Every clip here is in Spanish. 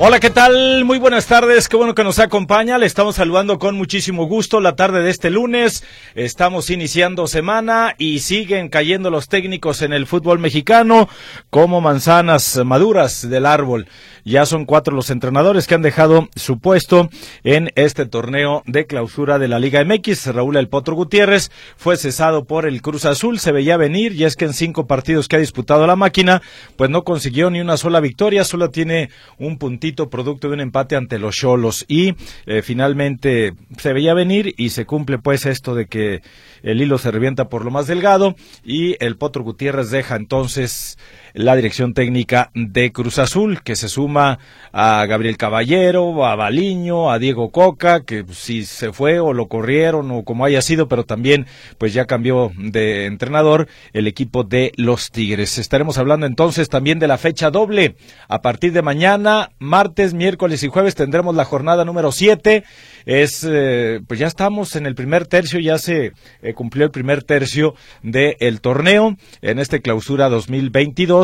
Hola, ¿qué tal? Muy buenas tardes, qué bueno que nos acompaña. Le estamos saludando con muchísimo gusto la tarde de este lunes. Estamos iniciando semana y siguen cayendo los técnicos en el fútbol mexicano como manzanas maduras del árbol. Ya son cuatro los entrenadores que han dejado su puesto en este torneo de clausura de la Liga MX. Raúl El Potro Gutiérrez fue cesado por el Cruz Azul, se veía venir y es que en cinco partidos que ha disputado la máquina, pues no consiguió ni una sola victoria, solo tiene un puntito producto de un empate ante los Cholos. Y eh, finalmente se veía venir y se cumple pues esto de que el hilo se revienta por lo más delgado y el Potro Gutiérrez deja entonces la dirección técnica de Cruz Azul, que se suma a Gabriel Caballero, a Baliño, a Diego Coca, que si se fue o lo corrieron o como haya sido, pero también pues ya cambió de entrenador el equipo de los Tigres. Estaremos hablando entonces también de la fecha doble. A partir de mañana, martes, miércoles y jueves tendremos la jornada número 7 es, eh, pues ya estamos en el primer tercio, ya se eh, cumplió el primer tercio del torneo en este clausura 2022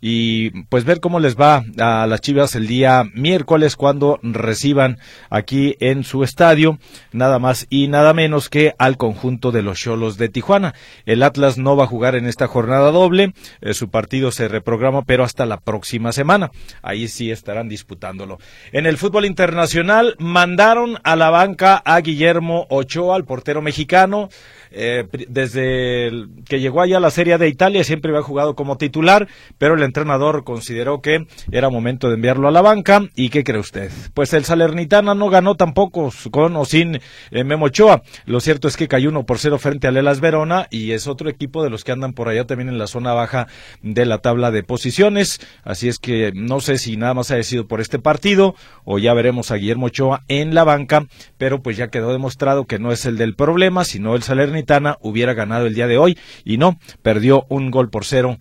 y pues ver cómo les va a las Chivas el día miércoles cuando reciban aquí en su estadio nada más y nada menos que al conjunto de los Cholos de Tijuana. El Atlas no va a jugar en esta jornada doble, eh, su partido se reprograma pero hasta la próxima semana. Ahí sí estarán disputándolo. En el fútbol internacional mandaron a la banca a Guillermo Ochoa, el portero mexicano. Eh, desde que llegó allá a la Serie de Italia siempre había jugado como titular, pero el entrenador consideró que era momento de enviarlo a la banca. ¿Y qué cree usted? Pues el Salernitana no ganó tampoco con o sin eh, Memo Ochoa. Lo cierto es que cayó uno por cero frente al Elas Verona y es otro equipo de los que andan por allá también en la zona baja de la tabla de posiciones. Así es que no sé si nada más ha sido por este partido o ya veremos a Guillermo Ochoa en la banca, pero pues ya quedó demostrado que no es el del problema, sino el Salernitana hubiera ganado el día de hoy. Y no, perdió un gol por cero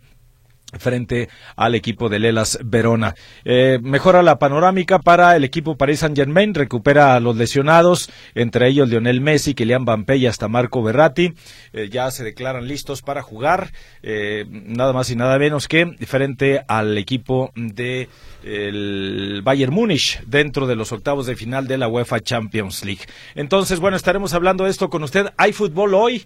frente al equipo de Lelas Verona. Eh, mejora la panorámica para el equipo Paris Saint Germain, recupera a los lesionados, entre ellos Lionel Messi, Kylian Mbappé y hasta Marco Berratti, eh, ya se declaran listos para jugar, eh, nada más y nada menos que frente al equipo de el Bayern Múnich dentro de los octavos de final de la UEFA Champions League. Entonces, bueno, estaremos hablando de esto con usted. ¿Hay fútbol hoy?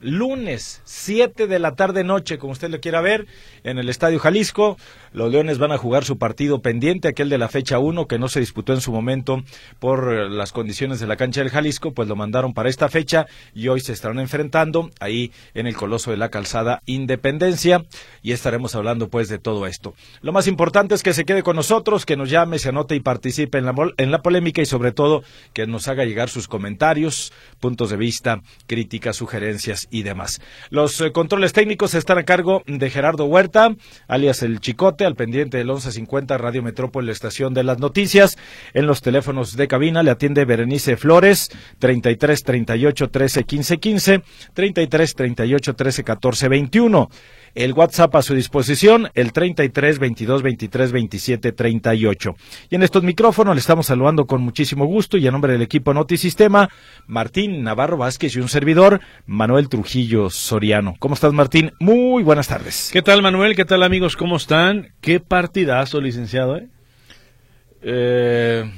Lunes, 7 de la tarde noche, como usted lo quiera ver, en el Estadio Jalisco. Los Leones van a jugar su partido pendiente, aquel de la fecha 1, que no se disputó en su momento por eh, las condiciones de la cancha del Jalisco, pues lo mandaron para esta fecha y hoy se estarán enfrentando ahí en el Coloso de la Calzada Independencia y estaremos hablando pues de todo esto. Lo más importante es que se quede con nosotros, que nos llame, se anote y participe en la, en la polémica y sobre todo que nos haga llegar sus comentarios, puntos de vista, críticas, sugerencias y demás. Los eh, controles técnicos están a cargo de Gerardo Huerta, alias El Chicote, al pendiente del 1150 Radio Metrópoli, la estación de las noticias. En los teléfonos de cabina le atiende Berenice Flores, 33 38 13 15 15, 33 38 13 14 21 el WhatsApp a su disposición, el 33 22 23 27 38. Y en estos micrófonos le estamos saludando con muchísimo gusto y a nombre del equipo Notisistema, Martín Navarro Vázquez y un servidor, Manuel Trujillo Soriano. ¿Cómo estás, Martín? Muy buenas tardes. ¿Qué tal, Manuel? ¿Qué tal, amigos? ¿Cómo están? Qué partidazo, licenciado, ¿eh? eh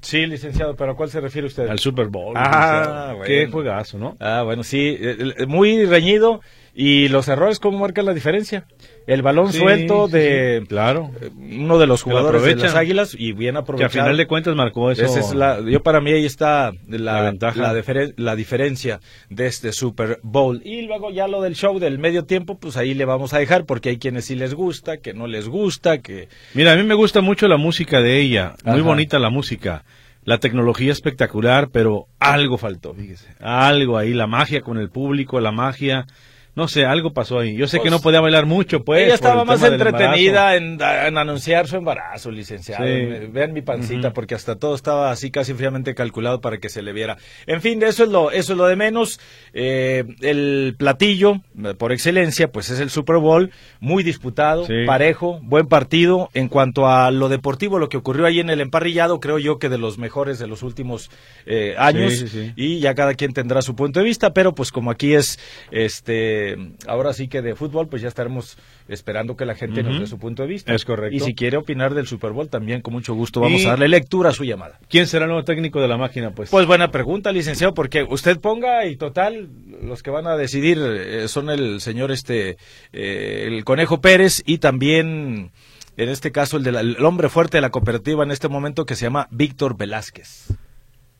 sí, licenciado, pero ¿a cuál se refiere usted? Al Super Bowl. Ah, bueno. Qué juegazo, ¿no? Ah, bueno, sí, eh, eh, muy reñido y los errores, ¿cómo marcan la diferencia? El balón suelto de claro uno de los jugadores de las Águilas y bien aprovechado. Que a final de cuentas marcó eso. es la, yo para mí ahí está la, ventaja. La, diferencia de este Super Bowl. Y luego ya lo del show del medio tiempo, pues ahí le vamos a dejar porque hay quienes sí les gusta, que no les gusta, que... Mira, a mí me gusta mucho la música de ella, muy bonita la música la tecnología espectacular, pero algo faltó, fíjese. Algo ahí, la magia con el público, la magia no sé, algo pasó ahí. Yo sé que no pues, podía bailar mucho, pues. Ella estaba más entretenida en, anunciar su embarazo, licenciado. Vean mi pancita, porque hasta todo estaba así casi fríamente calculado para que se le viera. En fin, eso es lo, eso es lo de menos. Eh, el platillo, por excelencia, pues es el Super Bowl, muy disputado, parejo, buen partido. En cuanto a lo deportivo, lo que ocurrió ahí en el emparrillado, creo yo que de los mejores de los últimos eh, años. y ya cada quien tendrá su punto de vista, pero pues como aquí es este ahora sí que de fútbol, pues ya estaremos esperando que la gente nos dé su punto de vista. Es correcto. Y si quiere opinar del Super Bowl, también con mucho gusto vamos a darle lectura a su llamada. ¿Quién será el nuevo técnico de la máquina, pues? Pues buena pregunta, licenciado, porque usted ponga y total, los que van a decidir eh, son el señor este, eh, el Conejo Pérez y también en este caso el, el hombre fuerte de la cooperativa en este momento que se llama Víctor Velázquez.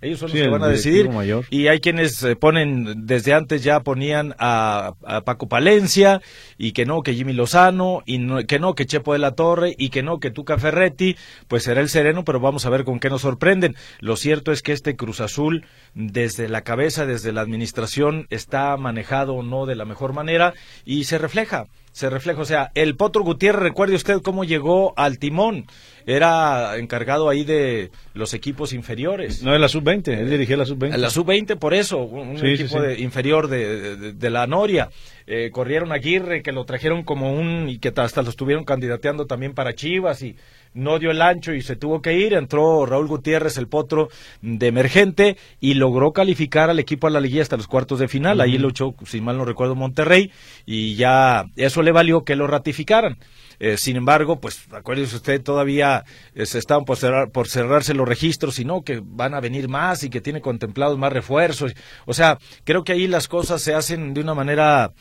Ellos son los que van a decidir. Y hay quienes eh, ponen, desde antes ya ponían a, Paco Palencia, y que no, que Jimmy Lozano, y que no, que Chepo de la Torre, y que no, que Tuca Ferretti, pues será el sereno, pero vamos a ver con qué nos sorprenden. Lo cierto es que este Cruz Azul, desde la cabeza, desde la administración, está manejado no de la mejor manera, y se refleja se refleja. O sea, el Potro Gutiérrez, recuerde usted cómo llegó al timón. Era encargado ahí de los equipos inferiores. No, de la sub-20, él dirigía la sub-20. La sub-20, por eso, un, equipo inferior de, de, la Noria. Eh, corrieron a Aguirre, que lo trajeron como un. y que hasta lo estuvieron candidateando también para Chivas y no dio el ancho y se tuvo que ir. Entró Raúl Gutiérrez, el potro de emergente, y logró calificar al equipo a la liguilla hasta los cuartos de final. Ahí luchó, si mal no recuerdo, Monterrey, y ya eso le valió que lo ratificaran. Eh, sin embargo, pues acuérdese usted, todavía eh, se estaban por, por cerrarse los registros y no, que van a venir más y que tiene contemplados más refuerzos. O sea, creo que ahí las cosas se hacen de una manera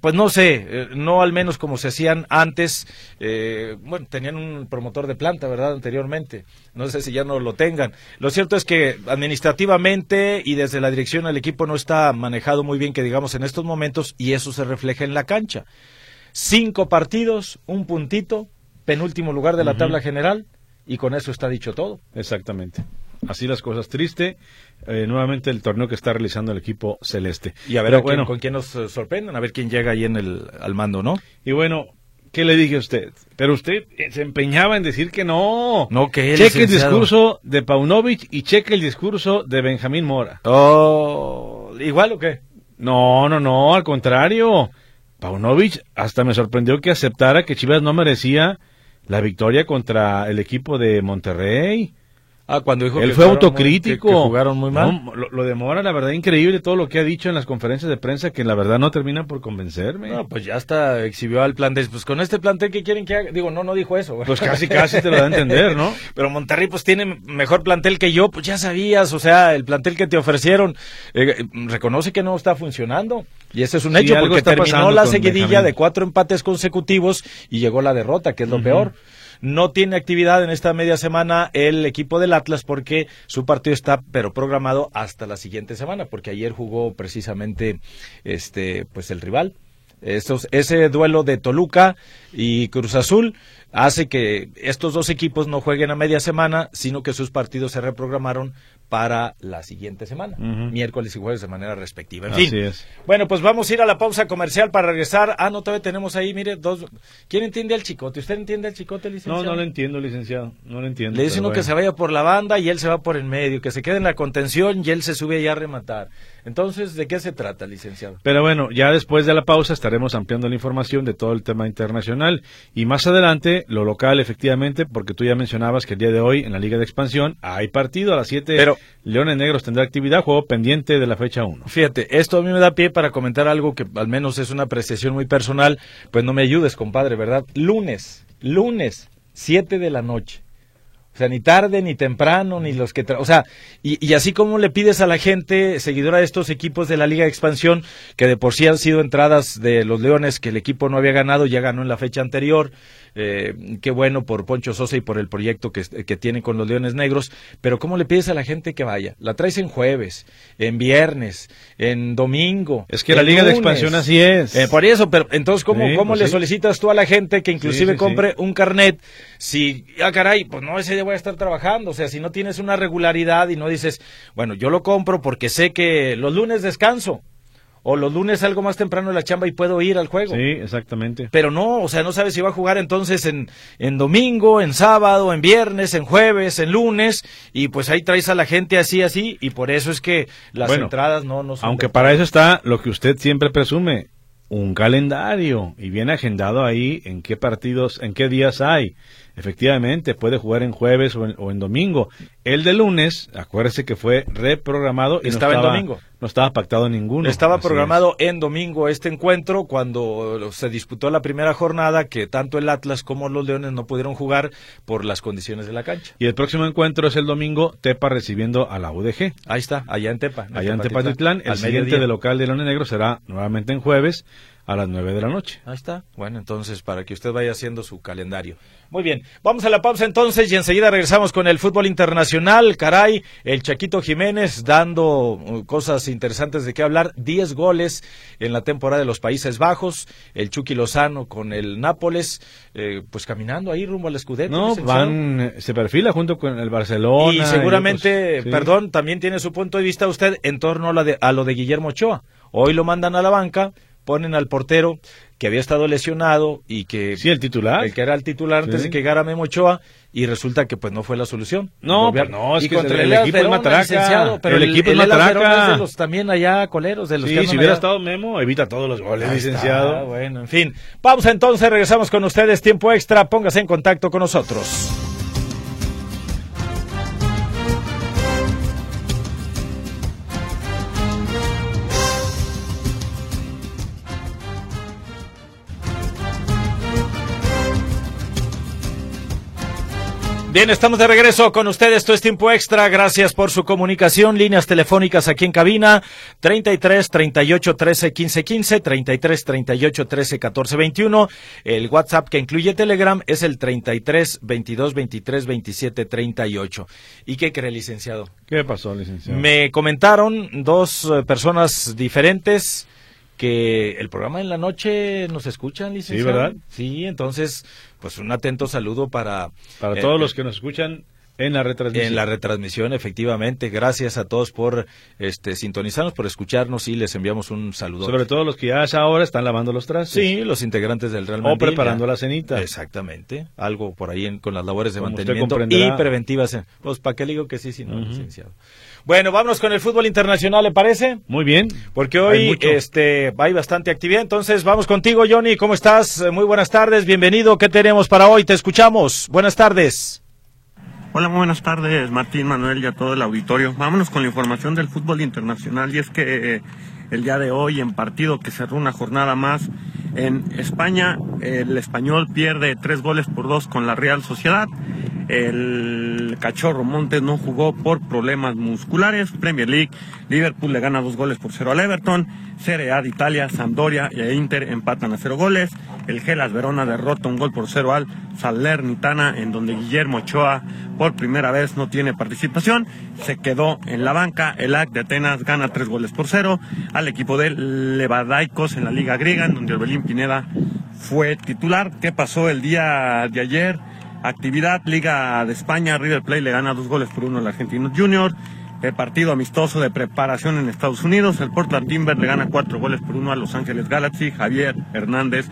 pues no sé, eh, no al menos como se hacían antes. Eh, bueno, tenían un promotor de planta, ¿verdad? Anteriormente. No sé si ya no lo tengan. Lo cierto es que administrativamente y desde la dirección del equipo no está manejado muy bien, que digamos, en estos momentos, y eso se refleja en la cancha. Cinco partidos, un puntito, penúltimo lugar de la tabla general, y con eso está dicho todo. Exactamente. Así las cosas. Triste, eh, nuevamente el torneo que está realizando el equipo celeste. Y a ver bueno, con quién nos eh, sorprenden, a ver quién llega ahí en el, al mando, ¿no? Y bueno, ¿qué le dije a usted? Pero usted eh, se empeñaba en decir que no. No, que Cheque el discurso de Paunovic y cheque el discurso de Benjamín Mora. Oh, ¿igual o qué? No, no, no, al contrario. Paunovic hasta me sorprendió que aceptara que Chivas no merecía la victoria contra el equipo de Monterrey. Ah, cuando dijo Él fue autocrítico. que, jugaron muy mal. lo, demora, la verdad, increíble todo lo que ha dicho en las conferencias de prensa, que la verdad no termina por convencerme. No, pues ya está, exhibió al plan de, pues con este plantel que quieren que haga, digo, no, no dijo eso. Pues casi, casi te lo da a entender, ¿no? Pero Monterrey pues tiene mejor plantel que yo, pues ya sabías, o sea, el plantel que te ofrecieron, eh, reconoce que no está funcionando. Y ese es un hecho, porque terminó la seguidilla de cuatro empates consecutivos y llegó la derrota, que es lo peor. No tiene actividad en esta media semana el equipo del Atlas porque su partido está pero programado hasta la siguiente semana porque ayer jugó precisamente este pues el rival. Ese duelo de Toluca y Cruz Azul hace que estos dos equipos no jueguen a media semana, sino que sus partidos se reprogramaron para la siguiente semana, miércoles y jueves de manera respectiva. En fin. Bueno, pues vamos a ir a la pausa comercial para regresar. Ah, no, todavía tenemos ahí, mire, dos. ¿Quién entiende al chicote? ¿Usted entiende al chicote, licenciado? No, no lo entiendo, licenciado. No lo entiendo. Le dice uno que se vaya por la banda y él se va por el medio, que se quede en la contención y él se sube allá a rematar. Entonces, ¿de qué se trata, licenciado? Pero bueno, ya después de la pausa estaremos ampliando la información de todo el tema internacional y más adelante lo local, efectivamente, porque tú ya mencionabas que el día de hoy en la Liga de Expansión hay partido a las 7. Pero Leones Negros tendrá actividad, juego pendiente de la fecha 1. Fíjate, esto a mí me da pie para comentar algo que al menos es una apreciación muy personal, pues no me ayudes, compadre, ¿verdad? Lunes, lunes, 7 de la noche. O sea, ni tarde, ni temprano, ni los que... o sea, y, y, así como le pides a la gente, seguidora de estos equipos de la Liga de Expansión, que de por sí han sido entradas de los Leones, que el equipo no había ganado, ya ganó en la fecha anterior, eh, qué bueno por Poncho Sosa y por el proyecto que, que tiene con los Leones Negros, pero ¿cómo le pides a la gente que vaya? La traes en jueves, en viernes, en domingo. Es que la Liga de Expansión así es. Eh, por eso, pero entonces, ¿cómo, cómo pues le solicitas tú a la gente que inclusive compre un carnet si, ah, caray, pues no, ese día voy a estar trabajando? O sea, si no tienes una regularidad y no dices, bueno, yo lo compro porque sé que los lunes descanso o los lunes algo más temprano en la chamba y puedo ir al juego. Sí, exactamente. Pero no, o sea, no sabes si va a jugar entonces en, en domingo, en sábado, en viernes, en jueves, en lunes, y pues ahí traes a la gente así, así, y por eso es que las entradas no, no son. Aunque para eso está lo que usted siempre presume, un calendario, y viene agendado ahí en qué partidos, en qué días hay. Efectivamente, puede jugar en jueves o en, domingo. El de lunes, acuérdese que fue reprogramado y estaba, no estaba en domingo. No estaba pactado ninguno. Estaba programado en domingo este encuentro cuando se disputó la primera jornada que tanto el Atlas como los Leones no pudieron jugar por las condiciones de la cancha. Y el próximo encuentro es el domingo, Tepa recibiendo a la UDG. Ahí está, allá en Tepa. allá en Tepatitlán. El siguiente de local de Leones Negros será nuevamente en jueves a las nueve de la noche. Ahí está. Bueno, entonces para que usted vaya haciendo su calendario. Muy bien, vamos a la pausa entonces y enseguida regresamos con el fútbol internacional. Caray, el Chaquito Jiménez dando uh, cosas interesantes de qué hablar. Diez goles en la temporada de los Países Bajos. El Chucky Lozano con el Nápoles, eh, pues caminando ahí rumbo al escudero. No, van, se perfila junto con el Barcelona. Y seguramente, perdón, también tiene su punto de vista usted en torno a, la de, a lo de Guillermo Ochoa. Hoy lo mandan a la banca ponen al portero que había estado lesionado y que sí el titular. el que era el titular antes de que llegara Memo Ochoa y resulta que pues no fue la solución. No pues no es que el, equipo es matraca. pero el, equipo es matraca. De los también allá coleros de los sí, si hubiera estado Memo evita todos los goles licenciado. bueno en fin. Vamos entonces regresamos con ustedes tiempo extra póngase en contacto con nosotros Bien, estamos de regreso con ustedes. Esto es tiempo extra. Gracias por su comunicación. Líneas telefónicas aquí en cabina: 33 38 13 15 15, 33 38 13 14 21. El WhatsApp que incluye Telegram es el 33 22 23 27 38. ¿Y qué cree, licenciado? ¿Qué pasó, licenciado? Me comentaron dos eh, personas diferentes que el programa en la noche nos escuchan, licenciado. Sí, ¿verdad? Sí, entonces pues un atento saludo para... Para todos eh, los que nos escuchan en la retransmisión. En la retransmisión, efectivamente. Gracias a todos por este, sintonizarnos, por escucharnos y les enviamos un saludo. Sobre todo los que ya ahora están lavando los trastes. Sí, los integrantes del Real Madrid. O preparando la cenita. Exactamente. Algo por ahí con las labores de mantenimiento y preventivas. Pues, ¿para qué le digo que sí, si no, licenciado? Bueno, vámonos con el fútbol internacional, ¿le parece? Muy bien. Porque hoy hay este, hay bastante actividad. Entonces, vamos contigo, Johnny. ¿Cómo estás? Muy buenas tardes. Bienvenido. ¿Qué tenemos para hoy? Te escuchamos. Buenas tardes. Hola, muy buenas tardes, Martín, Manuel y a todo el auditorio. Vámonos con la información del fútbol internacional y es que eh, el día de hoy en partido que cerró una jornada más en España, el español pierde tres goles por dos con la Real Sociedad. El cachorro Montes no jugó por problemas musculares. Premier League, Liverpool le gana dos goles por cero al Everton. Serie A Italia, Sampdoria e Inter empatan a cero goles. El Gelas Verona derrota un gol por cero al Salernitana, en donde Guillermo Ochoa por primera vez no tiene participación. Se quedó en la banca. El AC de Atenas gana tres goles por cero al equipo de Levadaicos en la Liga Griega, en donde Orbelín Pineda fue titular. ¿Qué pasó el día de ayer? Actividad Liga de España, River Plate le gana dos goles por uno al Argentino Junior. El partido amistoso de preparación en Estados Unidos, el Portland Timber le gana cuatro goles por uno a Los Ángeles Galaxy. Javier Hernández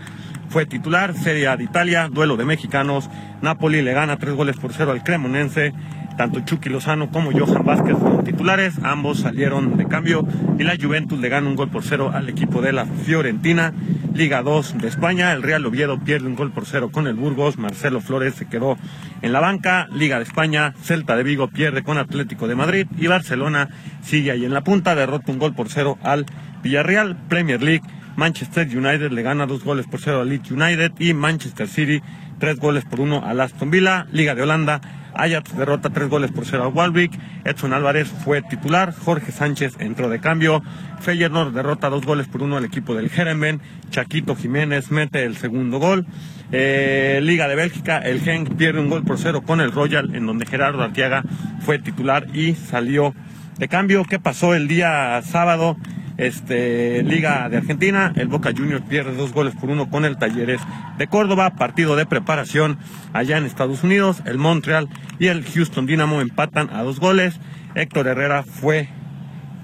fue titular. Serie A de Italia, duelo de mexicanos. Napoli le gana tres goles por cero al Cremonense. Tanto Chucky Lozano como Johan Vázquez fueron titulares, ambos salieron de cambio y la Juventus le gana un gol por cero al equipo de la Fiorentina. Liga 2 de España, el Real Oviedo pierde un gol por cero con el Burgos, Marcelo Flores se quedó en la banca. Liga de España, Celta de Vigo pierde con Atlético de Madrid y Barcelona sigue ahí en la punta, derrota un gol por cero al Villarreal. Premier League, Manchester United le gana dos goles por cero al Leeds United y Manchester City tres goles por uno al Aston Villa. Liga de Holanda, Ajax derrota tres goles por cero a Walwick. Edson Álvarez fue titular. Jorge Sánchez entró de cambio. Feyenoord derrota dos goles por uno al equipo del Jeremen. Chaquito Jiménez mete el segundo gol. Eh, Liga de Bélgica, el Genk pierde un gol por cero con el Royal, en donde Gerardo Arteaga fue titular y salió de cambio. ¿Qué pasó el día sábado? Este, Liga de Argentina, el Boca Juniors pierde dos goles por uno con el Talleres de Córdoba, partido de preparación allá en Estados Unidos, el Montreal y el Houston Dynamo empatan a dos goles, Héctor Herrera fue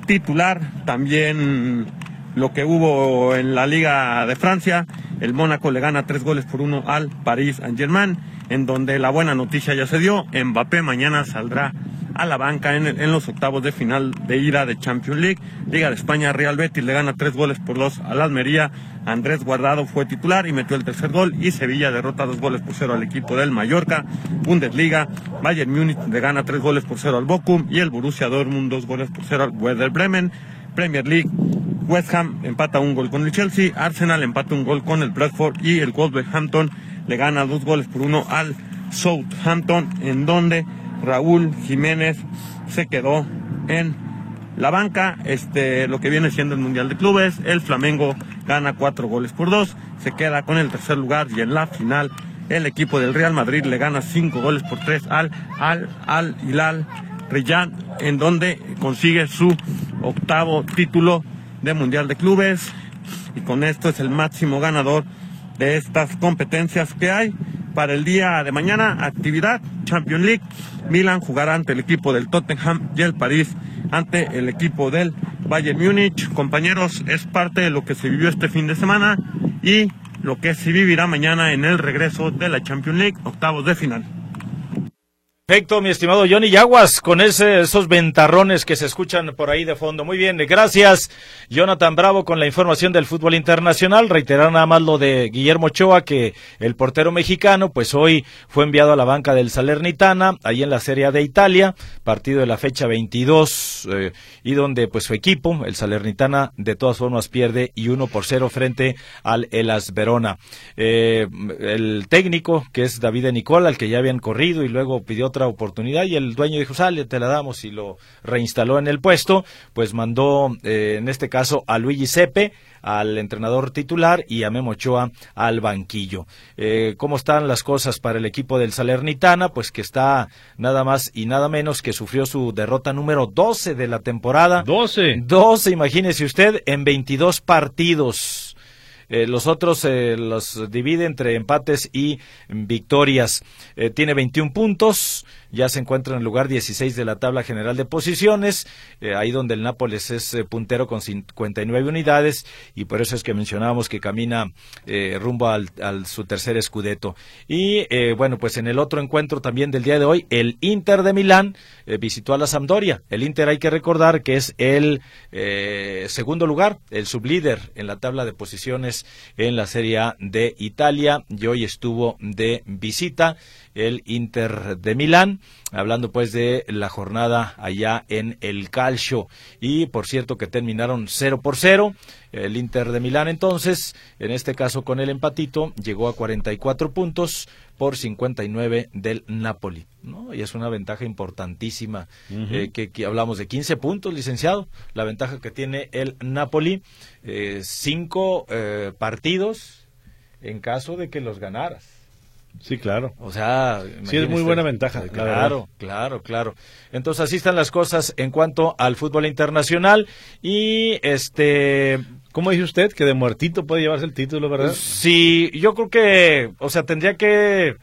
titular, también lo que hubo en la Liga de Francia, el Mónaco le gana tres goles por uno al París Saint-Germain, en donde la buena noticia ya se dio, Mbappé mañana saldrá a la banca en, los octavos de final de ida de Champions League. Liga de España, Real Betis le gana tres goles por dos al Almería. Andrés Guardado fue titular y metió el tercer gol. Y Sevilla derrota dos goles por cero al equipo del Mallorca. Bundesliga, Bayern Múnich le gana tres goles por cero al Bochum. Y el Borussia Dortmund dos goles por cero al Werder Bremen. Premier League, West Ham empata un gol con el Chelsea. Arsenal empata un gol con el Bradford. Y el Wolverhampton le gana dos goles por uno al Southampton, en donde Raúl Jiménez se quedó en la banca, este, lo que viene siendo el Mundial de Clubes, el Flamengo gana cuatro goles por dos, se queda con el tercer lugar y en la final el equipo del Real Madrid le gana cinco goles por tres al al al Hilal Riyad, en donde consigue su octavo título de Mundial de Clubes. Y con esto es el máximo ganador de estas competencias que hay para el día de mañana. Actividad Champions League. Milan jugará ante el equipo del Tottenham y el París ante el equipo del Bayern Múnich. Compañeros, es parte de lo que se vivió este fin de semana y lo que se vivirá mañana en el regreso de la Champions League, octavos de final. Perfecto, mi estimado Johnny Yaguas, con ese, esos ventarrones que se escuchan por ahí de fondo. Muy bien, gracias, Jonathan Bravo, con la información del fútbol internacional. Reiterar nada más lo de Guillermo Ochoa, que el portero mexicano, pues hoy fue enviado a la banca del Salernitana, ahí en la Serie de Italia, partido de la fecha 22, eh, y donde pues su equipo, el Salernitana, de todas formas pierde y uno por cero frente al Elas Verona. Eh, el técnico, que es David Nicola, el que ya habían corrido y luego pidió otra oportunidad y el dueño dijo, sale, te la damos y lo reinstaló en el puesto, pues mandó eh, en este caso a Luigi Sepe, al entrenador titular y a Memo Ochoa al banquillo. Eh, ¿Cómo están las cosas para el equipo del Salernitana? Pues que está nada más y nada menos que sufrió su derrota número 12 de la temporada. 12. 12, imagínese usted, en 22 partidos. Eh, los otros eh, los divide entre empates y victorias. Eh, tiene 21 puntos, ya se encuentra en el lugar 16 de la tabla general de posiciones, ahí donde el Nápoles es puntero con 59 unidades y por eso es que mencionábamos que camina rumbo al, su tercer escudeto. Y bueno, pues en el otro encuentro también del día de hoy, el Inter de Milán visitó a la Sampdoria. El Inter hay que recordar que es el segundo lugar, el sublíder en la tabla de posiciones en la Serie A de Italia y hoy estuvo de visita el Inter de Milán, hablando pues de la jornada allá en el Calcio y por cierto que terminaron 0 por 0 el Inter de Milán entonces, en este caso con el empatito, llegó a 44 puntos por 59 del Napoli, ¿no? Y es una ventaja importantísima, eh, que, hablamos de 15 puntos, licenciado, la ventaja que tiene el Napoli, eh, cinco eh, partidos en caso de que los ganaras. Sí, claro. O sea, sí es muy buena ventaja. Claro, claro, claro. Entonces así están las cosas en cuanto al fútbol internacional y este ¿Cómo dice usted que de muertito puede llevarse el título, verdad? Sí, yo creo que, o sea, tendría que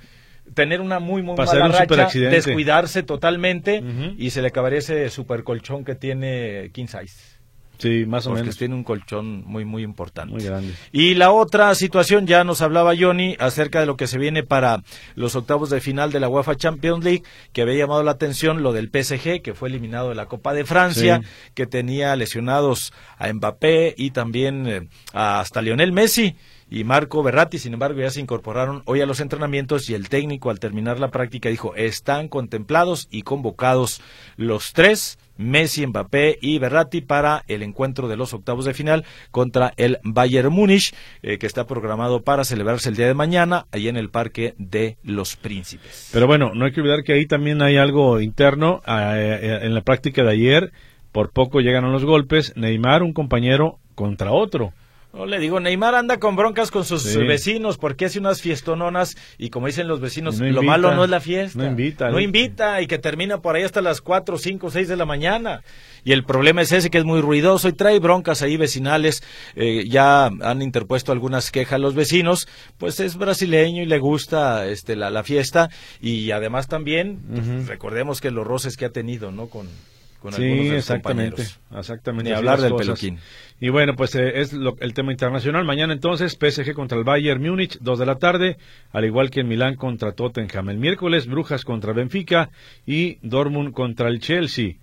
tener una muy muy mala racha, descuidarse totalmente y se le acabaría ese super colchón que tiene King Size. Sí, más o porque menos. tiene un colchón muy, muy importante. Muy grande. Y la otra situación, ya nos hablaba Johnny acerca de lo que se viene para los octavos de final de la UEFA Champions League, que había llamado la atención lo del PSG, que fue eliminado de la Copa de Francia, que tenía lesionados a Mbappé y también eh, hasta Lionel Messi y Marco Berratti, sin embargo, ya se incorporaron hoy a los entrenamientos y el técnico al terminar la práctica dijo, están contemplados y convocados los tres, Messi, Mbappé y Berratti para el encuentro de los octavos de final contra el Bayern Múnich, eh, que está programado para celebrarse el día de mañana, ahí en el Parque de los Príncipes. Pero bueno, no hay que olvidar que ahí también hay algo interno. En la práctica de ayer, por poco llegan los golpes. Neymar, un compañero contra otro. No le digo, Neymar anda con broncas con sus vecinos porque hace unas fiestononas y como dicen los vecinos, lo malo no es la fiesta. No invita. No invita y que termina por ahí hasta las 4, 5, 6 de la mañana. Y el problema es ese que es muy ruidoso y trae broncas ahí vecinales. Eh, ya han interpuesto algunas quejas los vecinos. Pues es brasileño y le gusta este, la, la fiesta y además también pues, recordemos que los roces que ha tenido, ¿no? Con, sí, exactamente, exactamente. Ni hablar del peluquín. Y bueno, pues eh, es el tema internacional. Mañana entonces PSG contra el Bayern Múnich, dos de la tarde, al igual que en Milán contra Tottenham. El miércoles Brujas contra Benfica y Dortmund contra el Chelsea.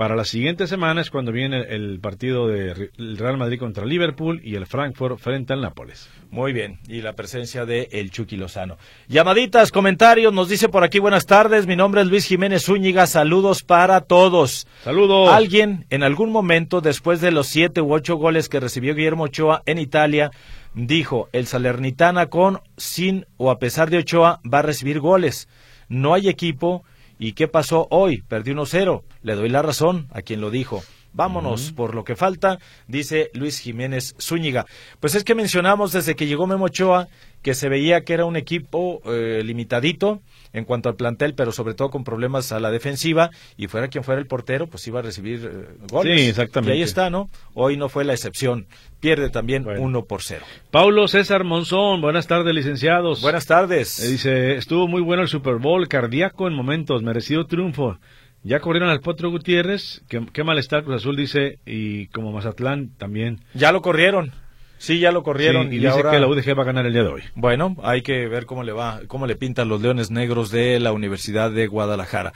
Para la siguiente semana es cuando viene el partido del Real Madrid contra Liverpool y el Frankfurt frente al Nápoles. Muy bien, y la presencia de el Chucky Lozano. Llamaditas, comentarios, nos dice por aquí buenas tardes, mi nombre es Luis Jiménez Zúñiga, saludos para todos. Saludos. Alguien en algún momento, después de los siete u ocho goles que recibió Guillermo Ochoa en Italia, dijo, el Salernitana con, sin o a pesar de Ochoa va a recibir goles. No hay equipo ¿Y qué pasó hoy? Perdió 1-0. Le doy la razón a quien lo dijo. Vámonos por lo que falta, dice Luis Jiménez Zúñiga. Pues es que mencionamos desde que llegó Memo Ochoa que se veía que era un equipo eh, limitadito en cuanto al plantel, pero sobre todo con problemas a la defensiva, y fuera quien fuera el portero, pues iba a recibir eh, goles. Sí, exactamente. Y ahí está, ¿no? Hoy no fue la excepción. Pierde también uno por cero. Paulo César Monzón, buenas tardes, licenciados. Buenas tardes. Eh, dice, estuvo muy bueno el Super Bowl, cardíaco en momentos, merecido triunfo. Ya corrieron al Potro Gutiérrez, qué, qué malestar Cruz Azul dice, y como Mazatlán también. Ya lo corrieron. Sí, ya lo corrieron y, dice que la UDG va a ganar el día de hoy. Bueno, hay que ver cómo le va, cómo le pintan los Leones Negros de la Universidad de Guadalajara.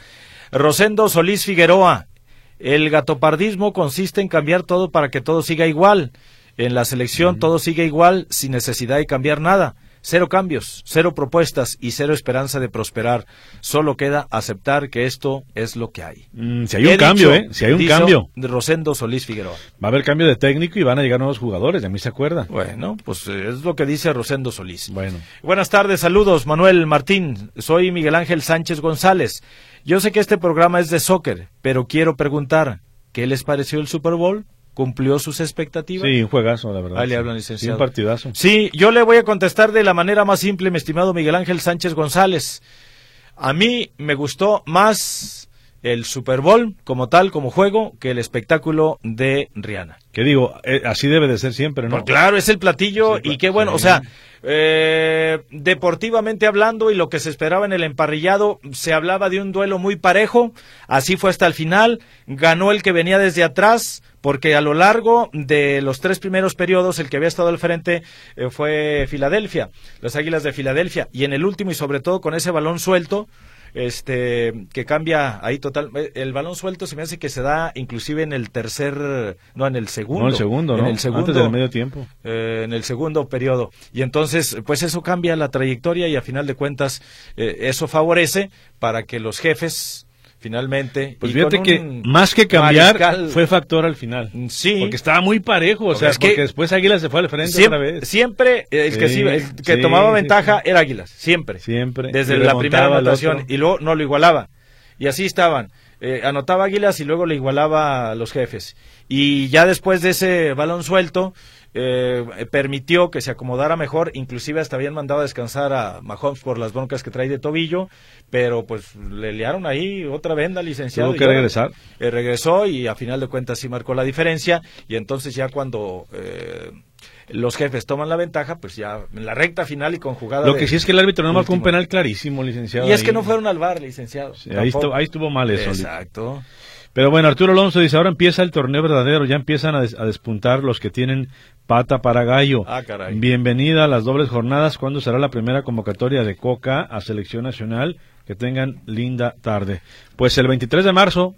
Rosendo Solís Figueroa, el gatopardismo consiste en cambiar todo para que todo siga igual. En la selección todo sigue igual sin necesidad de cambiar nada. Cero cambios, cero propuestas y cero esperanza de prosperar. Solo queda aceptar que esto es lo que hay. Mm, si hay un cambio, ¿eh? Si hay un cambio. De Rosendo Solís Figueroa. Va a haber cambio de técnico y van a llegar nuevos jugadores, de mí se acuerda. Bueno, pues eh, es lo que dice Rosendo Solís. Bueno. Buenas tardes, saludos, Manuel Martín. Soy Miguel Ángel Sánchez González. Yo sé que este programa es de soccer, pero quiero preguntar, ¿qué les pareció el Super Bowl? Cumplió sus expectativas. Sí, un juegazo, la verdad. Ahí le hablan, licenciado. Sí, un partidazo. Sí, yo le voy a contestar de la manera más simple, mi estimado Miguel Ángel Sánchez González. A mí me gustó más el Super Bowl como tal, como juego, que el espectáculo de Rihanna. Que digo, eh, así debe de ser siempre, ¿no? Pues claro, es el platillo y qué bueno, o sea, eh, deportivamente hablando y lo que se esperaba en el emparrillado, se hablaba de un duelo muy parejo, así fue hasta el final, ganó el que venía desde atrás, porque a lo largo de los tres primeros periodos el que había estado al frente eh, fue Filadelfia, las Águilas de Filadelfia, y en el último y sobre todo con ese balón suelto, este que cambia ahí total eh, el balón suelto se me hace que se da inclusive en el tercer no en el segundo. No el segundo en el segundo antes del medio tiempo. eh, en el segundo periodo. Y entonces pues eso cambia la trayectoria y a final de cuentas eh, eso favorece para que los jefes finalmente. Pues fíjate que más que cambiar fue factor al final. Sí. Porque estaba muy parejo, o sea, porque después Águilas se fue al frente siempre, otra vez. Siempre el que, que tomaba ventaja era Águilas, siempre. Siempre. Desde la primera anotación y luego no lo igualaba. Y así estaban. Eh, anotaba Águilas y luego le igualaba a los jefes. Y ya después de ese balón suelto, eh, permitió que se acomodara mejor, inclusive hasta habían mandado a descansar a Mahomes por las broncas que trae de tobillo, pero pues le liaron ahí otra venda, licenciado. Tuvo que regresar. Eh, regresó y a final de cuentas sí marcó la diferencia y entonces ya cuando... Eh, los jefes toman la ventaja, pues ya en la recta final y con jugada. Lo que sí es que el árbitro no marcó un penal clarísimo, licenciado. Y es que no fueron al bar, licenciado. ahí, estuvo, ahí, estuvo, mal eso. Exacto. Pero bueno, Arturo Alonso dice, ahora empieza el torneo verdadero, ya empiezan a, despuntar los que tienen pata para gallo. Ah, caray. Bienvenida a las dobles jornadas, ¿cuándo será la primera convocatoria de Coca a selección nacional? Que tengan linda tarde. Pues el 23 de marzo,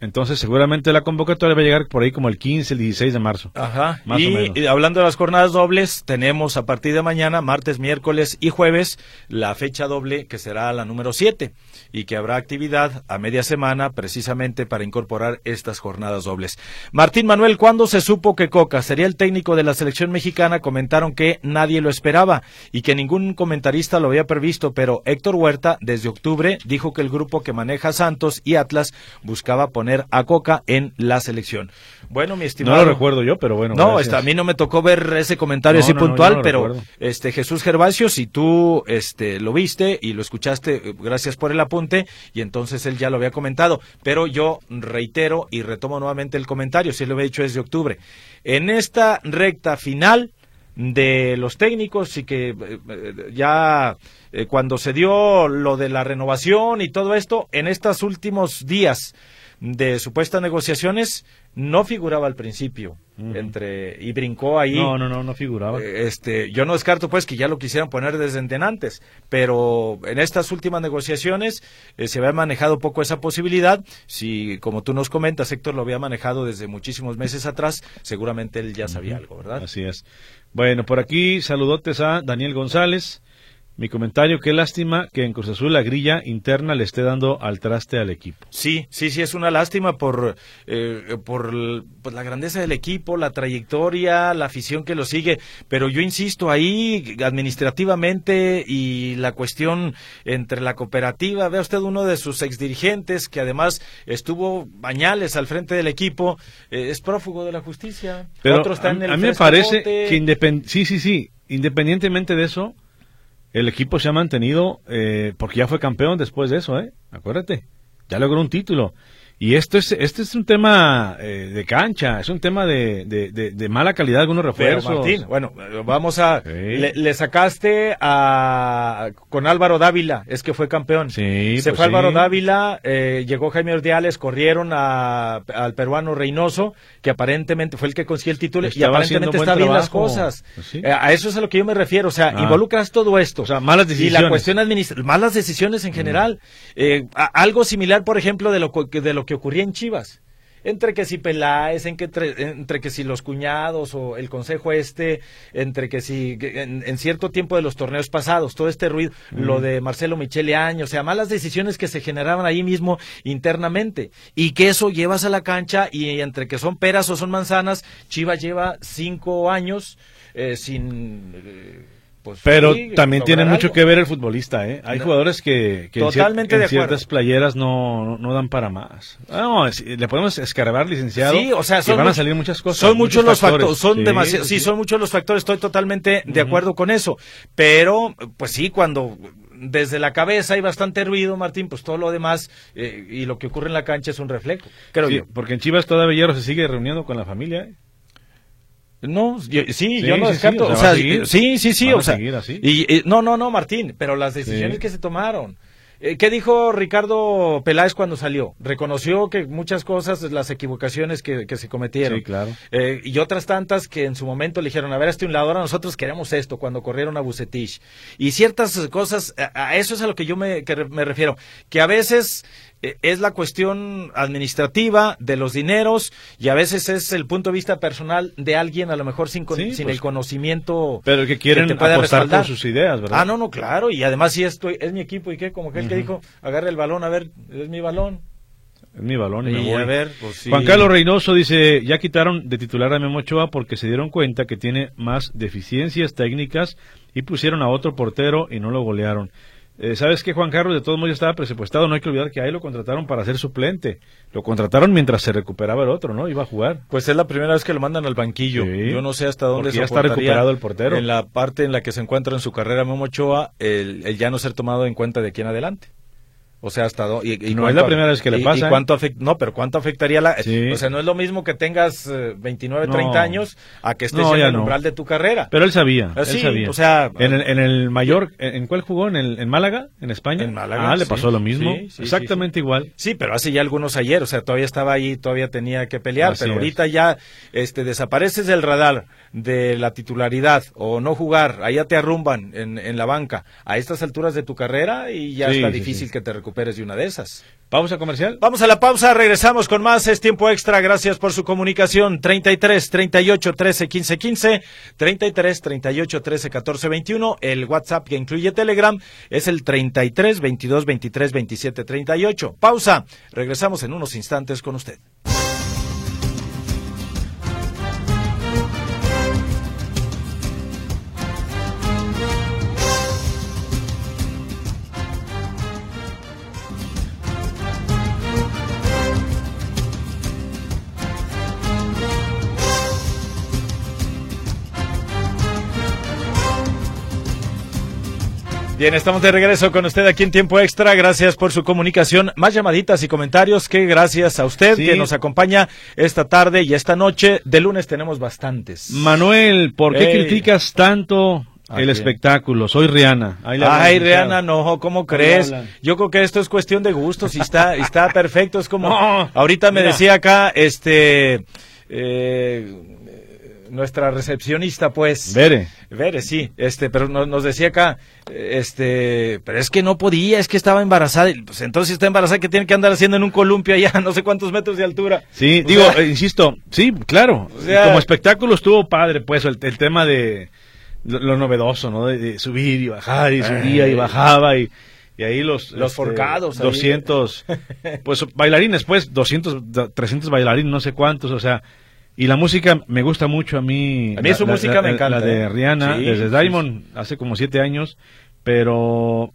Entonces, seguramente la convocatoria va a llegar por ahí como el 15, el 16 de marzo. Ajá. y, hablando de las jornadas dobles, tenemos a partir de mañana, martes, miércoles y jueves, la fecha doble que será la número 7 y que habrá actividad a media semana precisamente para incorporar estas jornadas dobles. Martín Manuel, ¿cuándo se supo que Coca sería el técnico de la selección mexicana? Comentaron que nadie lo esperaba y que ningún comentarista lo había previsto, pero Héctor Huerta desde octubre dijo que el grupo que maneja Santos y Atlas buscaba poner a Coca en la selección. Bueno, mi estimado. No lo recuerdo yo, pero bueno. No, a mí no me tocó ver ese comentario así puntual, pero este Jesús Gervasio, si tú este lo viste y lo escuchaste, eh, gracias por el apunte, y entonces él ya lo había comentado. Pero yo reitero y retomo nuevamente el comentario, si lo había dicho desde octubre. En esta recta final de los técnicos y que eh, eh, ya cuando se dio lo de la renovación y todo esto, en estos últimos días de supuestas negociaciones no figuraba al principio entre y brincó ahí. No no no no figuraba. Este yo no descarto pues que ya lo quisieran poner desde antes pero en estas últimas negociaciones eh, se había manejado poco esa posibilidad. Si como tú nos comentas Héctor lo había manejado desde muchísimos meses atrás seguramente él ya sabía algo verdad así es. Bueno por aquí saludotes a Daniel González mi comentario, qué lástima que en Cruz Azul la grilla interna le esté dando al traste al equipo. Sí, sí, sí, es una lástima por, eh, por pues, la grandeza del equipo, la trayectoria, la afición que lo sigue, pero yo insisto ahí administrativamente y la cuestión entre la cooperativa, vea usted uno de sus exdirigentes que además estuvo bañales al frente del equipo, eh, es prófugo de la justicia. Pero a, mí me parece que sí, sí, sí, independientemente de eso, el equipo se ha mantenido, eh, porque ya fue campeón después de eso, ¿eh? Acuérdate, ya logró un título. Y esto es, este es un tema eh, de cancha, es un tema de, de, mala calidad algunos refuerzos. Martín, bueno, vamos a... Le, sacaste a... con Álvaro Dávila, es que fue campeón. Sí, Se pues fue Álvaro Dávila, eh, llegó Jaime Ordiales, corrieron a, al peruano Reynoso, que aparentemente fue el que consiguió el título y aparentemente está bien las cosas. Pues eh, a eso es a lo que yo me refiero, o sea, ah. involucras todo esto. O sea, malas decisiones. Y la cuestión administrativa, malas decisiones en general. algo similar, por ejemplo, de lo, de lo que ocurría en Chivas. Entre que si Peláez, entre, que si los cuñados o el consejo este, entre que si en, cierto tiempo de los torneos pasados, todo este ruido, lo de Marcelo Michele Año, o sea, malas decisiones que se generaban ahí mismo internamente. Y que eso llevas a la cancha y entre que son peras o son manzanas, Chivas lleva cinco años eh, sin... Eh, pues, Pero también tiene mucho que ver el futbolista, ¿eh? Hay jugadores que, en, ciertas playeras no, no, dan para más. No, le podemos escarbar, licenciado. Sí, o sea, van a salir muchas cosas. Son muchos, los factores, son sí, son muchos los factores, estoy totalmente de acuerdo con eso. Pero, pues sí, cuando desde la cabeza hay bastante ruido, Martín, pues todo lo demás eh, y lo que ocurre en la cancha es un reflejo, creo yo. Porque en Chivas todavía se sigue reuniendo con la familia, ¿eh? No, sí, yo no descarto. o sea, sí, sí, sí. O sea, y, no, no, no, Martín, pero las decisiones que se tomaron. Eh, ¿Qué dijo Ricardo Peláez cuando salió? Reconoció que muchas cosas, las equivocaciones que, se cometieron. Sí, claro. Eh, y otras tantas que en su momento le dijeron, a ver, este un lado, ahora nosotros queremos esto, cuando corrieron a Bucetich. Y ciertas cosas, a, eso es a lo que yo me, que me refiero, que a veces es la cuestión administrativa de los dineros y a veces es el punto de vista personal de alguien a lo mejor sin, sin el pues, conocimiento pero que quieren que apostar por sus ideas verdad ah no no claro y además si estoy es mi equipo y qué como que el que dijo agarre el balón a ver es mi balón es mi balón y, a ver pues Juan Carlos Reynoso dice ya quitaron de titular a Memo Ochoa porque se dieron cuenta que tiene más deficiencias técnicas y pusieron a otro portero y no lo golearon eh, ¿Sabes que Juan Carlos de todos modos ya estaba presupuestado? No hay que olvidar que ahí lo contrataron para ser suplente. Lo contrataron mientras se recuperaba el otro, ¿no? Iba a jugar. Pues es la primera vez que lo mandan al banquillo. Yo no sé hasta dónde se ya está recuperado el portero. En la parte en la que se encuentra en su carrera Memo Ochoa, el, el ya no ser tomado en cuenta de aquí en adelante. O sea, hasta y, y no es la primera vez que le pasa. Y, cuánto no, pero cuánto afectaría la o sea, no es lo mismo que tengas 29, eh, 30 años a que estés en el umbral de tu carrera. Pero él sabía, ah, él sabía. o sea, en el, en el mayor ¿en, cuál jugó? ¿En el en Málaga, en España? En Málaga. Ah, le pasó lo mismo. Exactamente igual. Sí, pero hace ya algunos ayer, o sea, todavía estaba ahí, todavía tenía que pelear, pero ahorita ya este desapareces del radar de la titularidad o no jugar, allá te arrumban en, en la banca a estas alturas de tu carrera y ya está difícil que te recuperes de una de esas. Pausa comercial. Vamos a la pausa, regresamos con más. Es tiempo extra. Gracias por su comunicación. 33 38 13 15 15, 33 38 13 14 21. El WhatsApp que incluye Telegram es el 33 22 23 27 38. Pausa. Regresamos en unos instantes con usted. Bien, estamos de regreso con usted aquí en Tiempo Extra. Gracias por su comunicación. Más llamaditas y comentarios que gracias a usted Sí. que nos acompaña esta tarde y esta noche. De lunes tenemos bastantes. Manuel, ¿por qué Ey. criticas tanto ¿A el espectáculo? Soy Rihanna. Ay. Rihanna, no, ¿cómo crees? Yo creo que esto es cuestión de gustos y está, está perfecto. Es como, No, ahorita me mira. decía acá, este, eh, nuestra recepcionista, pues. Vere. Vere, sí, este, pero no- nos decía acá, eh, este, pero es que no podía, es que estaba embarazada. y, Pues entonces si está embarazada, ¿qué tiene que andar haciendo en un columpio allá, no sé cuántos metros de altura? Sí, O digo, sea, eh, insisto, sí, claro. O sea- Como espectáculo estuvo padre, pues, el, el tema de lo, lo novedoso, ¿no? De, de subir y bajar, y subía y Ay. bajaba, y, y ahí los... este, Los forcados ahí. 200, pues, bailarines, pues, 200, 300 bailarines, no sé cuántos, o sea... Y la música me gusta mucho a mí. A mí su la- música la- me encanta, La de ¿eh? Rihanna, Sí, desde sí, Diamond, hace como siete años, pero